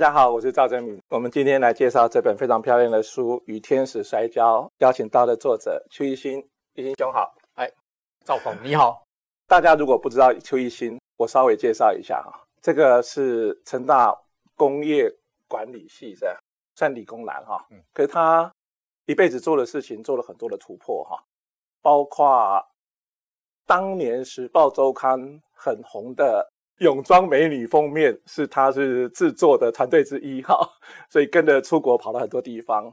家好，我是赵正敏。我们今天来介绍这本非常漂亮的书《与天使摔跤》，邀请到的作者邱一新，一新兄好。哎，赵鹏你好。大家如果不知道邱一新，我稍微介绍一下哈。这个是成大工业管理系的，算理工男哈。嗯。可是他一辈子做的事情，做了很多的突破哈，包括当年《时报周刊》很红的。泳装美女封面是他是制作的团队之一 哈，所以跟着出国跑了很多地方，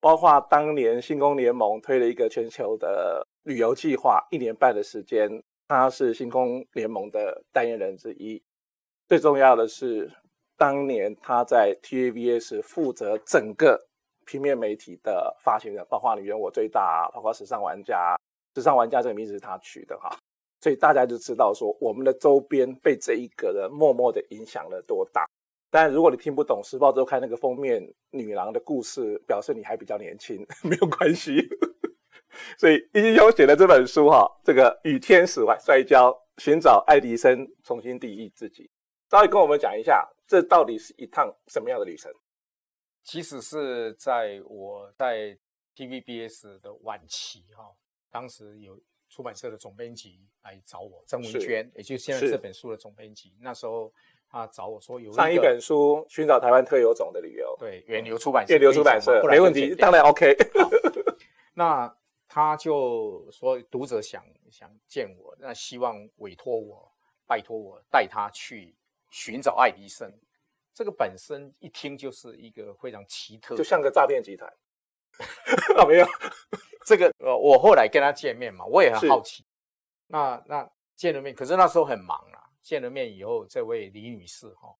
包括当年星空联盟推了一个全球的旅游计划，一年半的时间，他是星空联盟的代言人之一。最重要的是，当年他在 TVBS 负责整个平面媒体的发行人，包括你圆我最大，包括时尚玩家，时尚玩家这个名字是他取的哈。所以大家就知道说，我们的周边被这一个人默默的影响了多大。但如果你听不懂《时报周刊》那个封面女郎的故事，表示你还比较年轻，没有关系。所以一新兄写的这本书哈，这个与天使摔跤，寻找爱迪生，重新定义自己，稍微跟我们讲一下，这到底是一趟什么样的旅程？其实是在我在 TVBS 的晚期哈，当时有。出版社的总编辑来找我，曾文娟，也就是现在这本书的总编辑。那时候他找我说有一上一本书《寻找台湾特有种的旅游》，对，远流出版社，远流出版社，没问题，当然 OK。那他就说读者想想见我，那希望委托我，拜托我带他去寻找爱迪生。这个本身一听就是一个非常奇特，就像个诈骗集团。啊，没有。这个呃，我后来跟他见面嘛，我也很好奇。那那见了面，可是那时候很忙啊。见了面以后，这位李女士哈，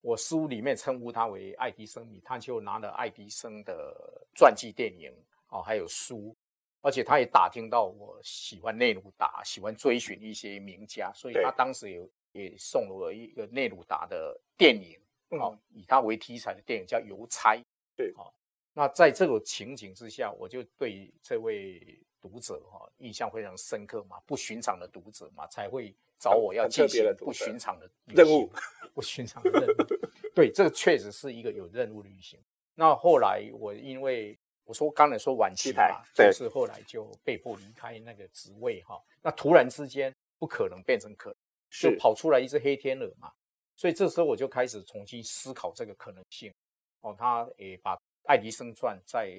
我书里面称呼她为爱迪生迷，她就拿了爱迪生的传记电影哦，还有书，而且她也打听到我喜欢内鲁达，喜欢追寻一些名家，所以她当时也也送了我一个内鲁达的电影，哦，以他为题材的电影叫《邮差》，对，哦。那在这种情景之下，我就对这位读者哈印象非常深刻嘛，不寻常的读者嘛，才会找我要进行不寻常的任务，不寻常的任务。对，这个确实是一个有任务的旅行。那后来我因为我说刚才说晚期嘛，就是后来就被迫离开那个职位哈。那突然之间不可能变成可能，就跑出来一只黑天鹅嘛。所以这时候我就开始重新思考这个可能性。哦，他也把。《爱迪生传》再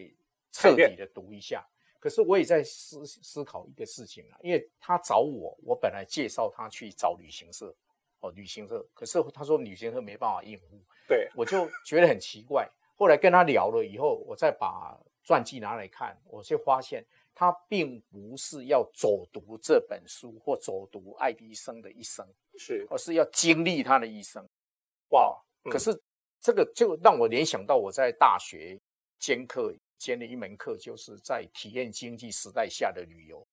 彻底的读一下，可是我也在思思考一个事情啊，因为他找我，我本来介绍他去找旅行社，哦，旅行社，可是他说旅行社没办法应付，对，我就觉得很奇怪。后来跟他聊了以后，我再把传记拿来看，我就发现他并不是要走读这本书或走读爱迪生的一生，是，而是要经历他的一生。哇，嗯、可是。这个就让我联想到我在大学兼课兼了一门课，就是在体验经济时代下的旅游。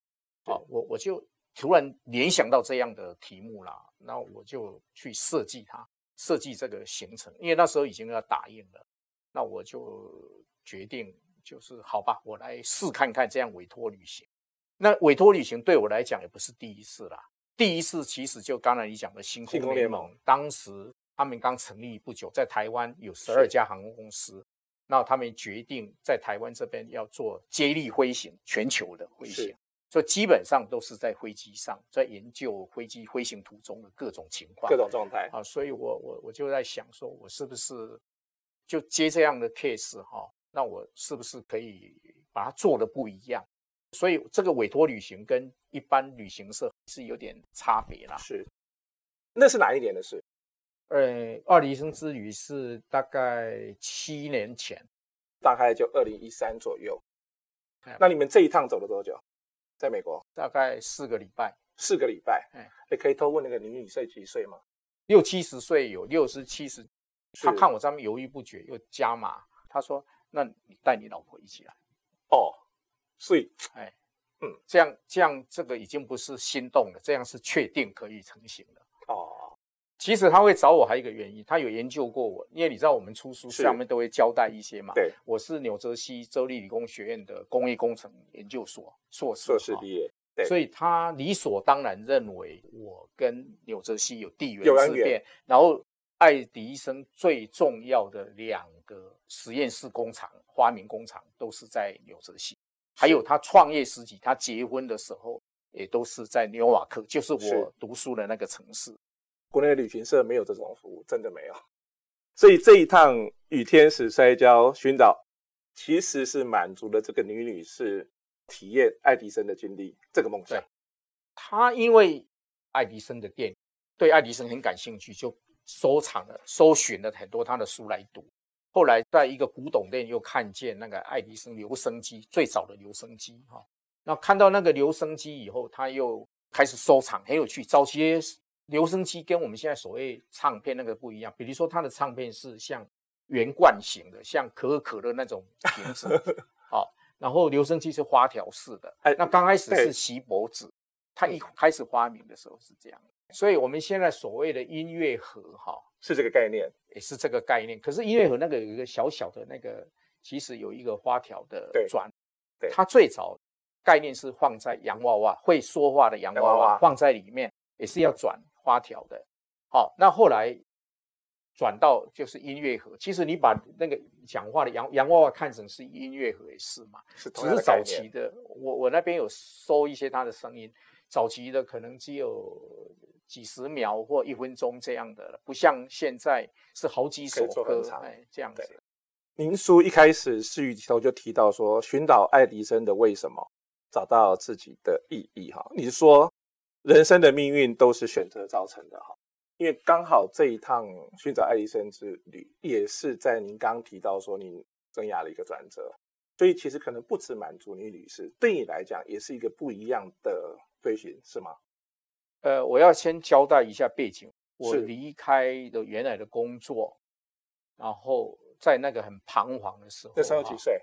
啊，我我就突然联想到这样的题目啦，那我就去设计它，设计这个行程。因为那时候已经要打印了，那我就决定就是好吧，我来试看看这样委托旅行。那委托旅行对我来讲也不是第一次啦，第一次其实就刚才你讲的新空联盟，当时。他们刚成立不久，在台湾有十二家航空公司，那他们决定在台湾这边要做接力飞行，全球的飞行，所以基本上都是在飞机上，在研究飞机飞行途中的各种情况、各种状态啊。所以我我我就在想说，我是不是就接这样的 case 哈？那我是不是可以把它做的不一样？所以这个委托旅行跟一般旅行社是有点差别啦。是，那是哪一年的事？呃，爱迪生之旅是大概七年前，大概就二零一三左右。那你们这一趟走了多久？在美国？大概四个礼拜。四个礼拜。哎，你可以偷问那个女女岁几岁吗？六七十岁有，六十七十。他看我这么犹豫不决，又加码。他说：“那你带你老婆一起来。”哦，所以，哎，嗯，这样这样，这个已经不是心动了，这样是确定可以成行了。哦。其实他会找我还有一个原因，他有研究过我，因为你知道我们出书上面都会交代一些嘛。对，我是纽泽西州立理工学院的工业工程研究所硕士，硕士毕业，对，所以他理所当然认为我跟纽泽西有地缘之便，然后爱迪生最重要的两个实验室工厂、发明工厂都是在纽泽西，还有他创业时期，他结婚的时候也都是在纽瓦克，就是我读书的那个城市。国内旅行社没有这种服务，真的没有。所以这一趟与天使摔跤寻找，其实是满足了这个女女士体验爱迪生的经历这个梦想。她因为爱迪生的店，对爱迪生很感兴趣，就。收藏了、搜寻了很多他的书来读。后来在一个古董店又看见那个爱迪生留声机，最早的留声机哈。那看到那个留声机以后，他又开始收藏，很有趣。早期留声机跟我们现在所谓唱片那个不一样，比如说它的唱片是像圆罐型的，像可口可乐那种瓶子，好，然后留声机是花条式的。那刚开始是锡箔纸，它一开始发明的时候是这样。所以我们现在所谓的音乐盒，哈，是这个概念，也是这个概念。可是音乐盒那个有一个小小的那个，其实有一个花条的转，对，它最早概念是放在洋娃娃，会说话的洋娃娃放在里面，也是要转花条的。好，那后来转到就是音乐盒。其实你把那个讲话的洋洋娃娃看成是音乐盒也是嘛，是只是早期的。我我那边有收一些他的声音，早期的可能只有。几十秒或一分钟这样的，不像现在是好几首歌，哎，这样子。您书一开始序里头就提到说，寻找爱迪生的为什么，找到自己的意义。哈，你说人生的命运都是选择造成的。哈，因为刚好这一趟寻找爱迪生之旅，也是在您刚提到说您生涯的一个转折，所以其实可能不止满足你女士，对你来讲也是一个不一样的追寻，是吗？呃，我要先交代一下背景。我离开的原来的工作，然后在那个很彷徨的时候，那时候几岁？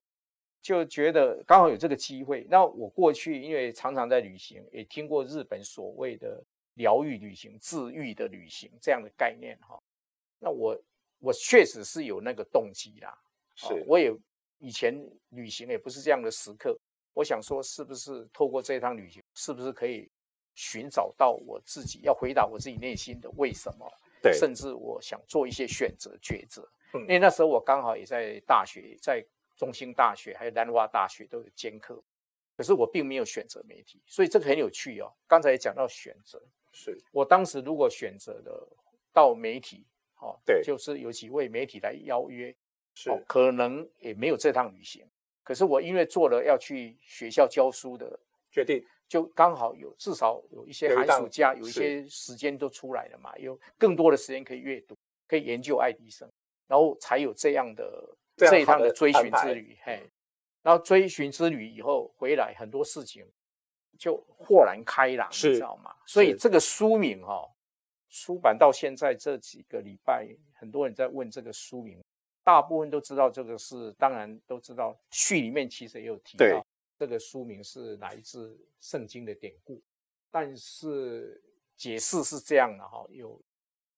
就觉得刚好有这个机会。那我过去因为常常在旅行，也听过日本所谓的疗愈旅行、治愈的旅行这样的概念哈。那我我确实是有那个动机啦。是，我也以前旅行也不是这样的时刻。我想说，是不是透过这趟旅行，是不是可以？寻找到我自己，要回答我自己内心的为什么，对，甚至我想做一些选择抉择。嗯，因为那时候我刚好也在大学，在中兴大学还有南华大学都有兼课，可是我并没有选择媒体，所以这个很有趣哦。刚才也讲到选择，是我当时如果选择了到媒体，哦，对，就是有几位媒体来邀约，是，哦，可能也没有这趟旅行。可是我因为做了要去学校教书的决定。就刚好有至少有一些寒暑假，有一些时间都出来了嘛，有更多的时间可以阅读，可以研究爱迪生，然后才有这样的这一趟的追寻之旅。嘿，然后追寻之旅以后回来，很多事情就豁然开朗，你知道吗？所以这个书名哈、哦，出版到现在这几个礼拜，很多人在问这个书名，大部分都知道这个是，当然都知道序里面其实也有提到。这个书名是来自圣经的典故，但是解释是这样的哈，有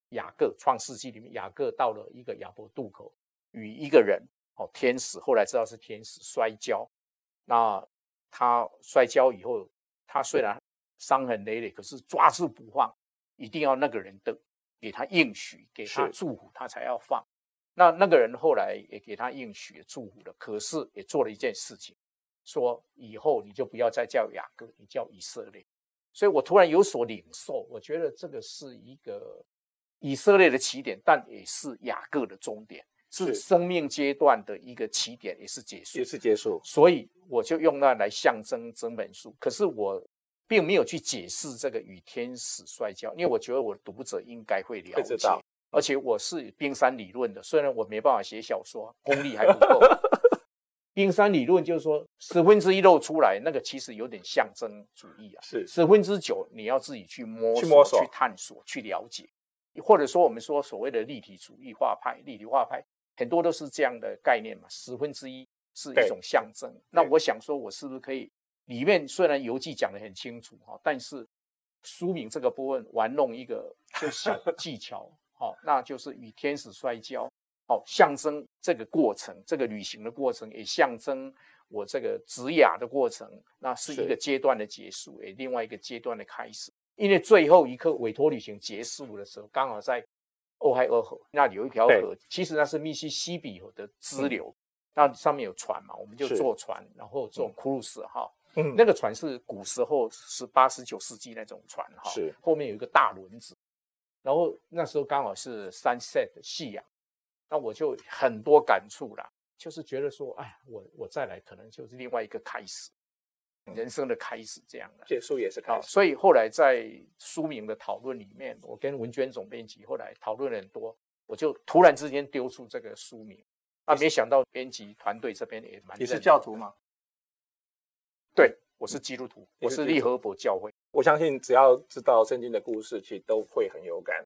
雅各创世纪里面，雅各到了一个亚伯渡口，与一个人哦天使，后来知道是天使摔跤，那他摔跤以后，他虽然伤痕累累，可是抓住不放，一定要那个人的给他应许，给他祝福，他才要放。那那个人后来也给他应许祝福了，可是也做了一件事情。说以后你就不要再叫雅各，你叫以色列。所以我突然有所领受，我觉得这个是一个以色列的起点，但也是雅各的终点，是生命阶段的一个起点，也是结束，也是结束。所以我就用那来象征整本书。可是我并没有去解释这个与天使摔跤，因为我觉得我的读者应该会了解。而且我是冰山理论的，虽然我没办法写小说，功力还不够。冰山理论就是说，十分之一露出来，那个其实有点象征主义啊。是十分之九，你要自己去摸索、去摸索、去探索、去了解，或者说我们说所谓的立体主义画派、立体画派，很多都是这样的概念嘛。十分之一是一种象征。那我想说，我是不是可以里面虽然游记讲得很清楚哈，但是书名这个部分玩弄一个 就小技巧，好，那就是与天使摔跤。好，象征这个过程，这个旅行的过程，也象征我这个职雅的过程，那是一个阶段的结束，也另外一个阶段的开始。因为最后一刻委托旅行结束的时候，刚好在俄亥俄河那里有一条河，其实那是密西西比河的支流，嗯、那上面有船嘛，我们就坐船，然后坐 cruise 哈，嗯，那个船是古时候十八、十九世纪那种船哈，是后面有一个大轮子，然后那时候刚好是 sunset 夕阳，那我就很多感触啦，就是觉得说，哎，我我再来可能就是另外一个开始。人生的开始，这样的结束也是开始。所以后来在书名的讨论里面，我跟文娟总编辑后来讨论了很多，我就突然之间丢出这个书名，啊，没想到编辑团队这边也蛮。你是教徒吗？对，我是基督徒，我是利和伯教会。我相信只要知道圣经的故事，其实都会很有感。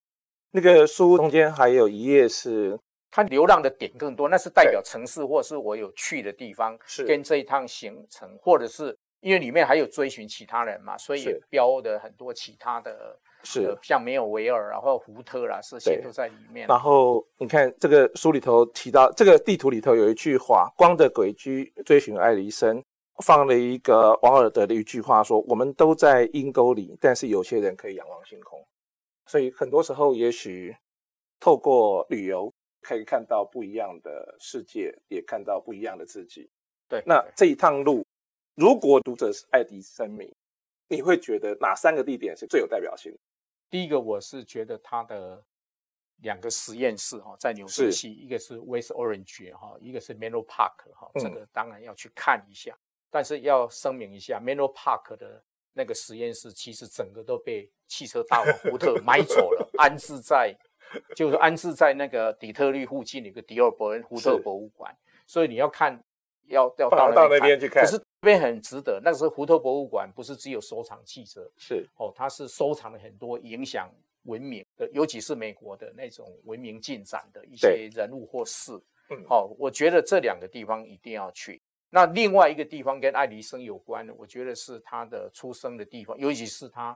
那个书中间还有一页是它流浪的点更多，那是代表城市或是我有去的地方，是跟这一趟行程或者是。因为里面还有追寻其他人嘛，所以也标的很多其他的，是、呃、像没有维尔，然后福特啦，这些都在里面。然后你看这个书里头提到，这个地图里头有一句话：“光的轨迹追寻爱迪生”，放了一个王尔德的一句话说：“我们都在阴沟里，但是有些人可以仰望星空。”所以很多时候，也许透过旅游可以看到不一样的世界，也看到不一样的自己。对，那这一趟路。如果读者是爱迪生迷，你会觉得哪三个地点是最有代表性的？第一个，我是觉得他的两个实验室哈，在纽泽西，一个是 West Orange 哈，一个是 Menlo Park 哈，这个当然要去看一下。嗯、但是要声明一下，Menlo Park 的那个实验室其实整个都被汽车大王福特买走了，安置在就是安置在那个底特律附近的一个迪尔伯恩福特博物馆，所以你要看。要要到那边去看，可是这边很值得。那时候福特博物馆不是只有收藏汽车，是哦，它是收藏了很多影响文明的，尤其是美国的那种文明进展的一些人物或事。嗯，哦，我觉得这两个地方一定要去。那另外一个地方跟爱迪生有关的，我觉得是他的出生的地方，尤其是他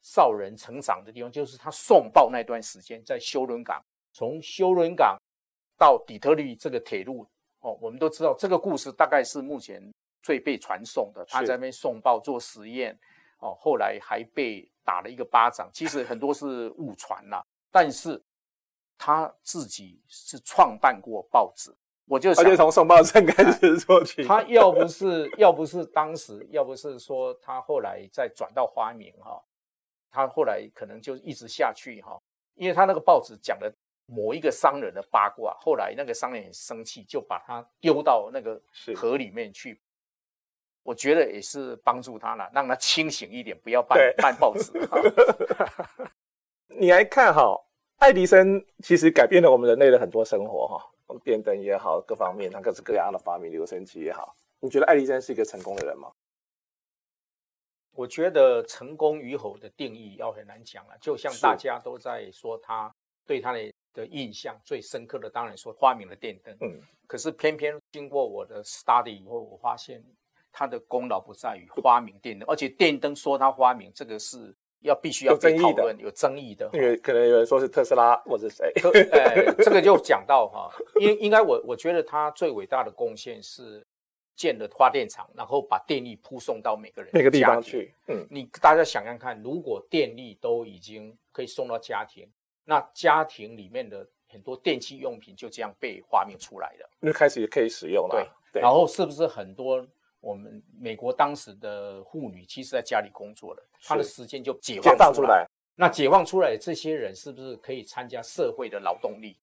少人成长的地方，就是他送报那段时间在休伦港，从休伦港到底特律这个铁路。哦，我们都知道这个故事大概是目前最被传颂的。他在那边送报做实验，哦，后来还被打了一个巴掌。其实很多是误传啦，但是他自己是创办过报纸。我就想，而且从送报站开始 做起。他要不是要不是当时，要不是说他后来再转到花名哈，他后来可能就一直下去哈，因为他那个报纸讲的。某一个商人的八卦，后来那个商人很生气，就把他丢到那个河里面去。我觉得也是帮助他了，让他清醒一点，不要办办报纸。你来看哈，爱迪生其实改变了我们人类的很多生活哈，电灯也好，各方面，他各式各样的发明，留声机也好。你觉得爱迪生是一个成功的人吗？我觉得成功与否的定义要很难讲了，就像大家都在说他对他的。的印象最深刻的，当然说发明了电灯。嗯，可是偏偏经过我的 study 以后，我发现他的功劳不在于发明电灯，而且电灯说他发明这个是要必须要被讨论、有争议的。因为可能有人说是特斯拉或者谁。哎，这个就讲到哈，应应该我我觉得他最伟大的贡献是建了发电厂，然后把电力铺送到每个人每个地方去。嗯，你大家想想看，如果电力都已经可以送到家庭。那家庭里面的很多电器用品就这样被发明出来了，那开始也可以使用了。对，对，然后是不是很多我们美国当时的妇女其实在家里工作了，她的时间就解放出来。那解放出来的这些人是不是可以参加社会的劳动力？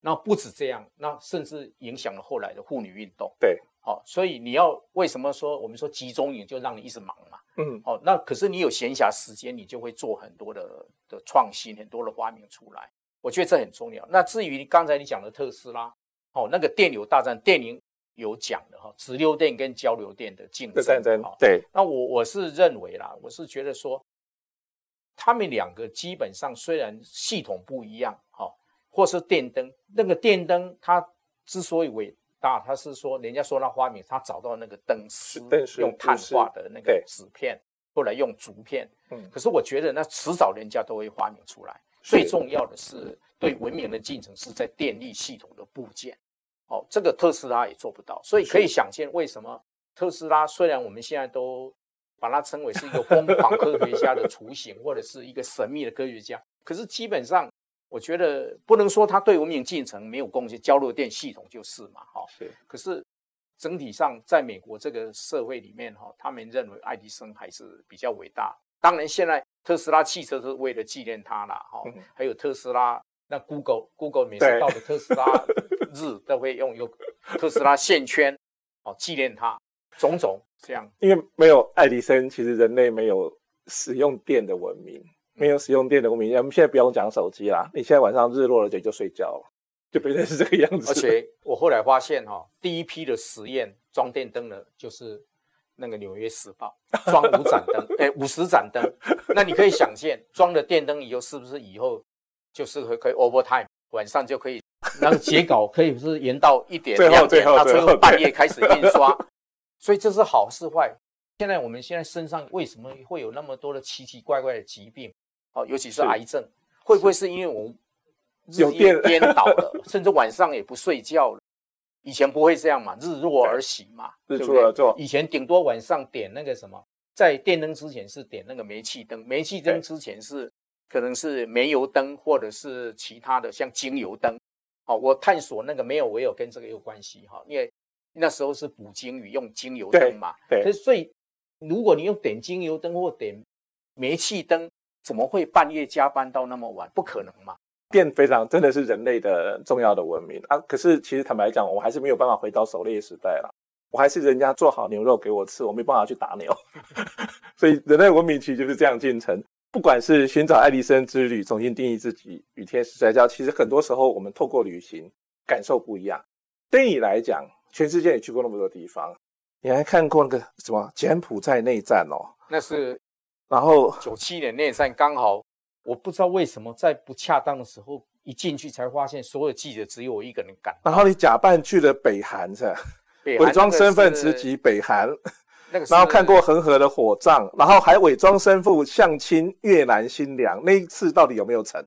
那不止这样，那甚至影响了后来的妇女运动。对，好，所以你要为什么说我们说集中营就让你一直忙嘛？嗯，哦，那可是你有闲暇时间，你就会做很多的的创新，很多的发明出来。我觉得这很重要。那至于刚才你讲的特斯拉，哦，那个电流大战，电影有讲的哈，直流电跟交流电的竞争。对。那我我是认为啦，我是觉得说，他们两个基本上虽然系统不一样，哈，或是电灯，那个电灯它之所以伟大，它是说人家说他发明，他找到那个灯丝，用碳化的那个纸片，后来用竹片。嗯。可是我觉得那迟早人家都会发明出来。最重要的是对文明的进程是在电力系统的部件。哦，这个特斯拉也做不到。所以可以想见，为什么特斯拉虽然我们现在都把它称为是一个疯狂科学家的雏形，或者是一个神秘的科学家，可是基本上我觉得不能说他对文明进程没有贡献，交流电系统就是嘛，哈。是。可是整体上，在美国这个社会里面，哈，他们认为爱迪生还是比较伟大。当然，现在特斯拉汽车是为了纪念他了，哈。还有特斯拉，那 Google Google 每次到了特斯拉日都会用有特斯拉线圈，哦，纪念他，种种这样。因为没有爱迪生，其实人类没有使用电的文明。没有使用电的文明，我们现在不用讲手机啦。你现在晚上日落了就就睡觉了，就变成是这个样子。而且我后来发现哈、哦，第一批的实验装电灯的，就是那个《纽约时报》装五盏灯，哎，五十盏灯。那你可以想见，装了电灯以后，是不是以后就是可可以 overtime，晚上就可以，那个截稿可以是延到一点两点，到最后半夜 开始印刷。所以这是好是坏？现在我们现在身上为什么会有那么多的奇奇怪怪的疾病？哦，尤其是癌症，会不会是因为我们日夜颠倒了，甚至晚上也不睡觉了？以前不会这样嘛，日落而息嘛，日出而作。以前顶多晚上点那个什么，在电灯之前是点那个煤气灯，煤气灯之前是可能是煤油灯，或者是其他的像精油灯。哦，我探索那个没有，唯有跟这个有关系哈，因为那时候是捕鲸鱼用精油灯嘛。对。可是所以，如果你用点精油灯或点煤气灯。怎么会半夜加班到那么晚？不可能嘛！电非常真的是人类的重要的文明啊。可是其实坦白讲，我还是没有办法回到狩猎时代了。我还是人家做好牛肉给我吃，我没办法去打牛。所以人类文明其实就是这样进程。不管是寻找爱迪生之旅，重新定义自己与天使摔跤，其实很多时候我们透过旅行感受不一样。对你来讲，全世界也去过那么多地方，你还看过那个什么柬埔寨内战哦？那是。然后九七年内战刚好，我不知道为什么在不恰当的时候一进去才发现所有记者只有我一个人赶。然后你假扮去了北韩是吧？伪装身份直击北韩，那个然后看过恒河的火葬，然后还伪装身父相亲越南新娘。那一次到底有没有成？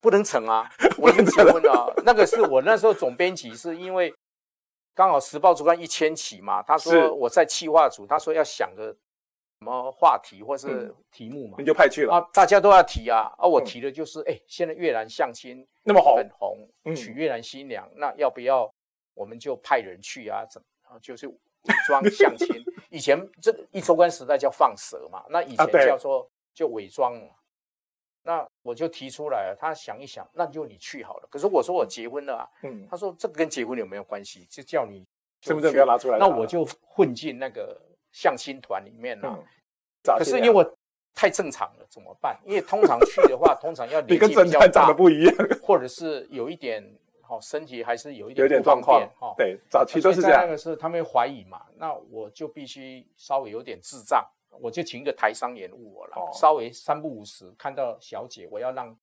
不能成啊！我已经结婚啊！那个是我那时候总编辑，是因为刚好时报主刊一千起嘛，他说我在企划组，他说要想个。什么话题或是题目嘛？你就派去了啊！大家都要提啊！啊，我提的就是，哎，现在越南相亲那么红，很红，娶越南新娘，那要不要我们就派人去啊？怎么？就是伪装相亲。以前这一周刊时代叫放蛇嘛，那以前叫做就伪装。那我就提出来了，他想一想，那就你去好了。可是我说我结婚了啊，嗯，他说这个跟结婚有没有关系？就叫你身份证不要拿出来。那我就混进那个。相亲团里面了、啊，可是因为我太正常了，怎么办？因为通常去的话，通常要 年纪比较大，长得不一样，或者是有一点好身体还是有一点有点状况哈。对，早期都是这样。那个是他们怀疑嘛，那我就必须稍微有点智障，我就请一个台商演务我了，哦、稍微三不五时看到小姐，我要让。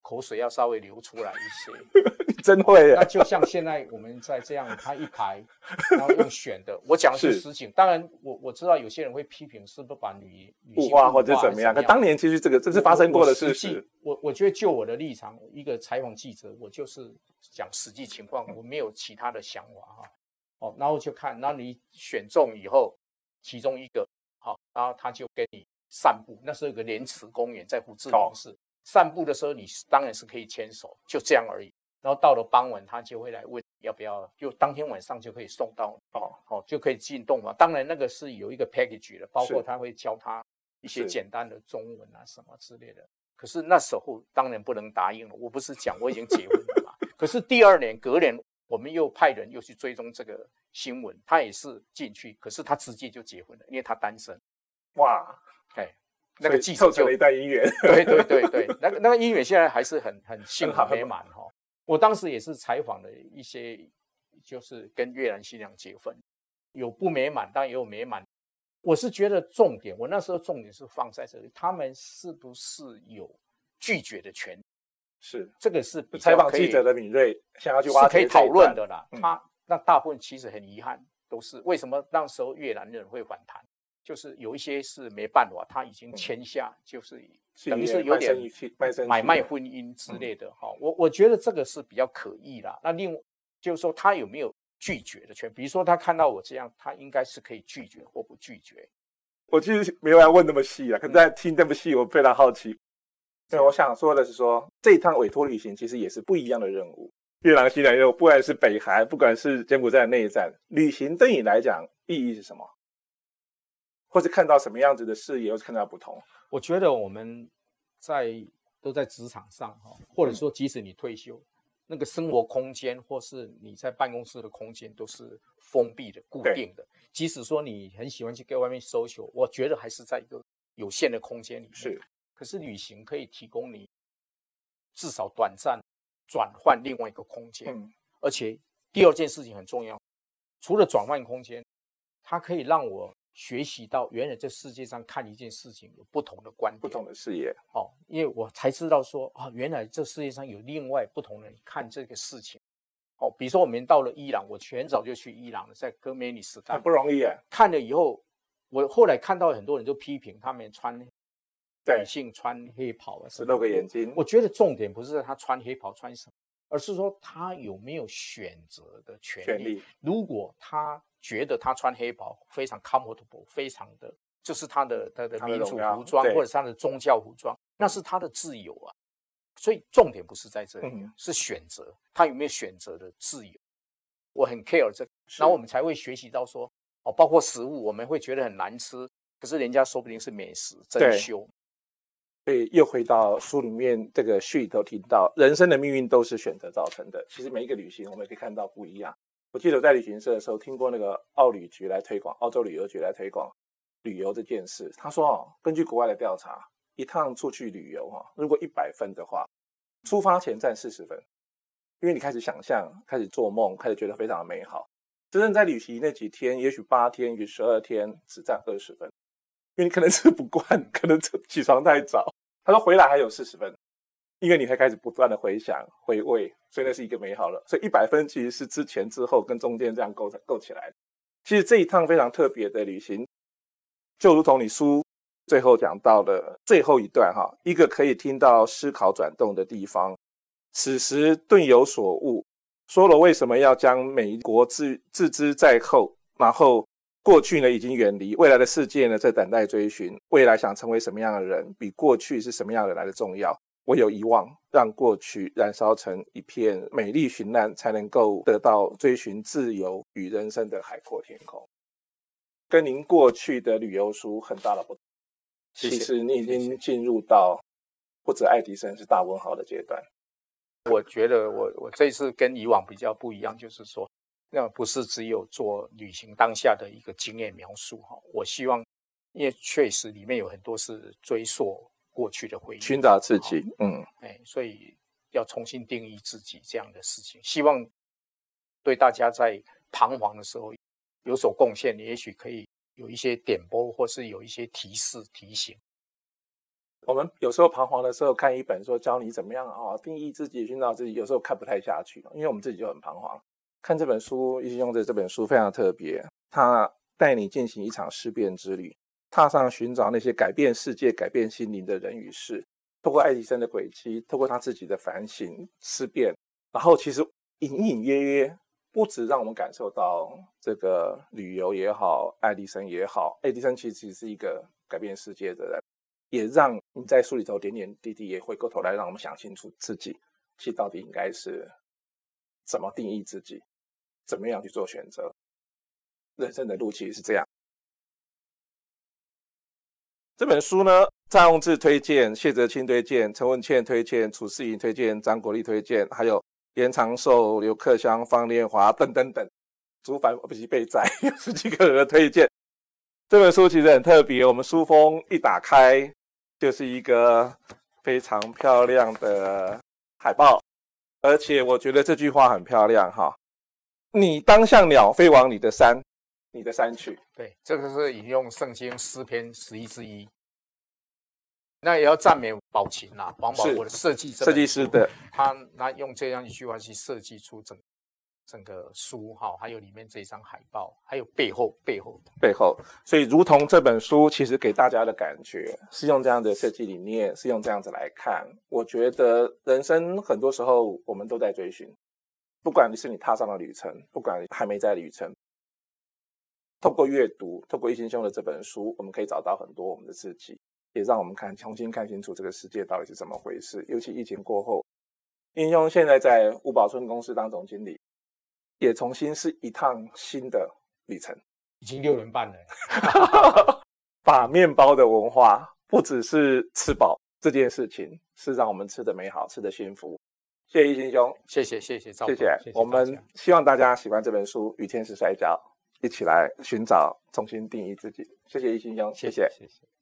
口水要稍微流出来一些，真会。那就像现在我们在这样，他一排，然后用选的。我讲的是实景，当然我我知道有些人会批评，是不是把女女化或者怎么样？可当年其实这个这是发生过的事情。我我觉得就我的立场，一个采访记者，我就是讲实际情况，我没有其他的想法哈。哦，然后就看，然后你选中以后，其中一个好，然后他就跟你散步。那时候有个莲池公园在胡志明市。散步的时候，你当然是可以牵手，就这样而已。然后到了傍晚，他就会来问要不要，就当天晚上就可以送到哦哦，就可以进洞房。当然那个是有一个 package 的，包括他会教他一些简单的中文啊什么之类的。可是那时候当然不能答应了。我不是讲我已经结婚了嘛？可是第二年隔年，我们又派人又去追踪这个新闻，他也是进去，可是他直接就结婚了，因为他单身。哇，哎。那个记者就了一段姻缘，对对对 对，那个那个姻缘现在还是很很幸福美满哈。我当时也是采访了一些，就是跟越南新娘结婚，有不美满，但也有美满。我是觉得重点，我那时候重点是放在这里，他们是不是有拒绝的权利？是这个是采访记者的敏锐，想要去挖可以讨论的啦。他那大部分其实很遗憾，都是为什么那时候越南人会反弹？就是有一些是没办法，他已经签下，就是等于是有点买卖婚姻之类的哈。我我觉得这个是比较可疑啦。那另就是说，他有没有拒绝的权？比如说，他看到我这样，他应该是可以拒绝或不拒绝。我其实没有要问那么细啊，可是在听这么细，我非常好奇。对，我想说的是说，这一趟委托旅行其实也是不一样的任务。越南西南又不管是北韩，不管是柬埔寨的内战，旅行对你来讲意义是什么？或是看到什么样子的视野，又是看到不同？我觉得我们在都在职场上哈，或者说即使你退休，嗯、那个生活空间或是你在办公室的空间都是封闭的、固定的。即使说你很喜欢去跟外面 social，我觉得还是在一个有限的空间里面。是，可是旅行可以提供你至少短暂转换另外一个空间。嗯，而且第二件事情很重要，除了转换空间，它可以让我。学习到原来这世界上看一件事情有不同的观点，不同的视野。哦，因为我才知道说啊，原来这世界上有另外不同人看这个事情。哦，比如说我们到了伊朗，我很早就去伊朗了，在哥梅尼时代，很不容易啊。看了以后，我后来看到很多人就批评他们穿女性穿黑袍啊，只露个眼睛。我觉得重点不是在他穿黑袍穿什么，而是说他有没有选择的权利。权利。如果他。觉得他穿黑袍非常 comfortable，非常的，就是他的他的民族服装或者是他的宗教服装，那是他的自由啊。所以重点不是在这里，嗯、是选择他有没有选择的自由。我很 care 这个，然后我们才会学习到说，哦，包括食物，我们会觉得很难吃，可是人家说不定是美食珍馐。所以又回到书里面这个序里头提到，人生的命运都是选择造成的。其实每一个旅行，我们可以看到不一样。我记得我在旅行社的时候听过那个澳旅局来推广，澳洲旅游局来推广旅游这件事。他说哦，根据国外的调查，一趟出去旅游哈，如果一百分的话，出发前占四十分，因为你开始想象，开始做梦，开始觉得非常的美好。真正在旅行那几天，也许八天，也许十二天，只占二十分，因为你可能吃不惯，可能起床太早。他说回来还有四十分。因为你会开始不断的回想、回味，所以那是一个美好了。所以一百分其实是之前、之后跟中间这样构成构起来。其实这一趟非常特别的旅行，就如同你书最后讲到的最后一段哈，一个可以听到思考转动的地方。此时顿有所悟，说了为什么要将美国置置之在后，然后过去呢已经远离，未来的世界呢在等待追寻，未来想成为什么样的人，比过去是什么样的来的重要。唯有遗忘，让过去燃烧成一片美丽绚烂，才能够得到追寻自由与人生的海阔天空。跟您过去的旅游书很大的不同。其实你已经进入到不止爱迪生是大文豪的阶段。我觉得我我这次跟以往比较不一样，就是说，那不是只有做旅行当下的一个经验描述哈。我希望，因为确实里面有很多是追溯。过去的回忆，寻找自己，嗯，哎，所以要重新定义自己这样的事情，希望对大家在彷徨的时候有所贡献，也许可以有一些点拨，或是有一些提示提醒。我们有时候彷徨的时候，看一本说教你怎么样啊，定义自己，寻找自己，有时候看不太下去，因为我们自己就很彷徨。看这本书，一起用的这本书非常特别，它带你进行一场思辨之旅。踏上寻找那些改变世界、改变心灵的人与事，透过爱迪生的轨迹，透过他自己的反省思辨，然后其实隐隐约约，不止让我们感受到这个旅游也好，爱迪生也好，爱迪生其实是一个改变世界的人，也让你在书里头点点滴滴也回过头来，让我们想清楚自己其实到底应该是怎么定义自己，怎么样去做选择，人生的路其实是这样。这本书呢，蔡宏志推荐，谢哲清推荐，陈文茜推荐，楚世莹推荐，张国立推荐，还有严长寿、刘克湘、方念华等等等，竹凡不及备载，有十几个人的推荐。这本书其实很特别，我们书封一打开就是一个非常漂亮的海报，而且我觉得这句话很漂亮哈，你当像鸟飞往你的山。你的山去，对，这个是引用圣经诗篇十一之一。那也要赞美宝琴啦，王宝国的设计设计师的，他那用这样一句话去设计出整整个书哈，还有里面这一张海报，还有背后背后背后，所以如同这本书其实给大家的感觉是用这样的设计理念，是用这样子来看。我觉得人生很多时候我们都在追寻，不管你是你踏上了旅程，不管还没在旅程。透过阅读，透过一心兄的这本书，我们可以找到很多我们的自己。也让我们看重新看清楚这个世界到底是怎么回事。尤其疫情过后，英兄现在在五宝村公司当总经理，也重新是一趟新的旅程。已经六年半了，把面包的文化不只是吃饱这件事情，是让我们吃的美好，吃的幸福。谢谢一心兄，谢谢谢谢赵总，谢谢。谢谢我们希望大家喜欢这本书《与天使摔跤》，一起来寻找重新定义自己。谢谢一心兄，谢谢谢谢。谢谢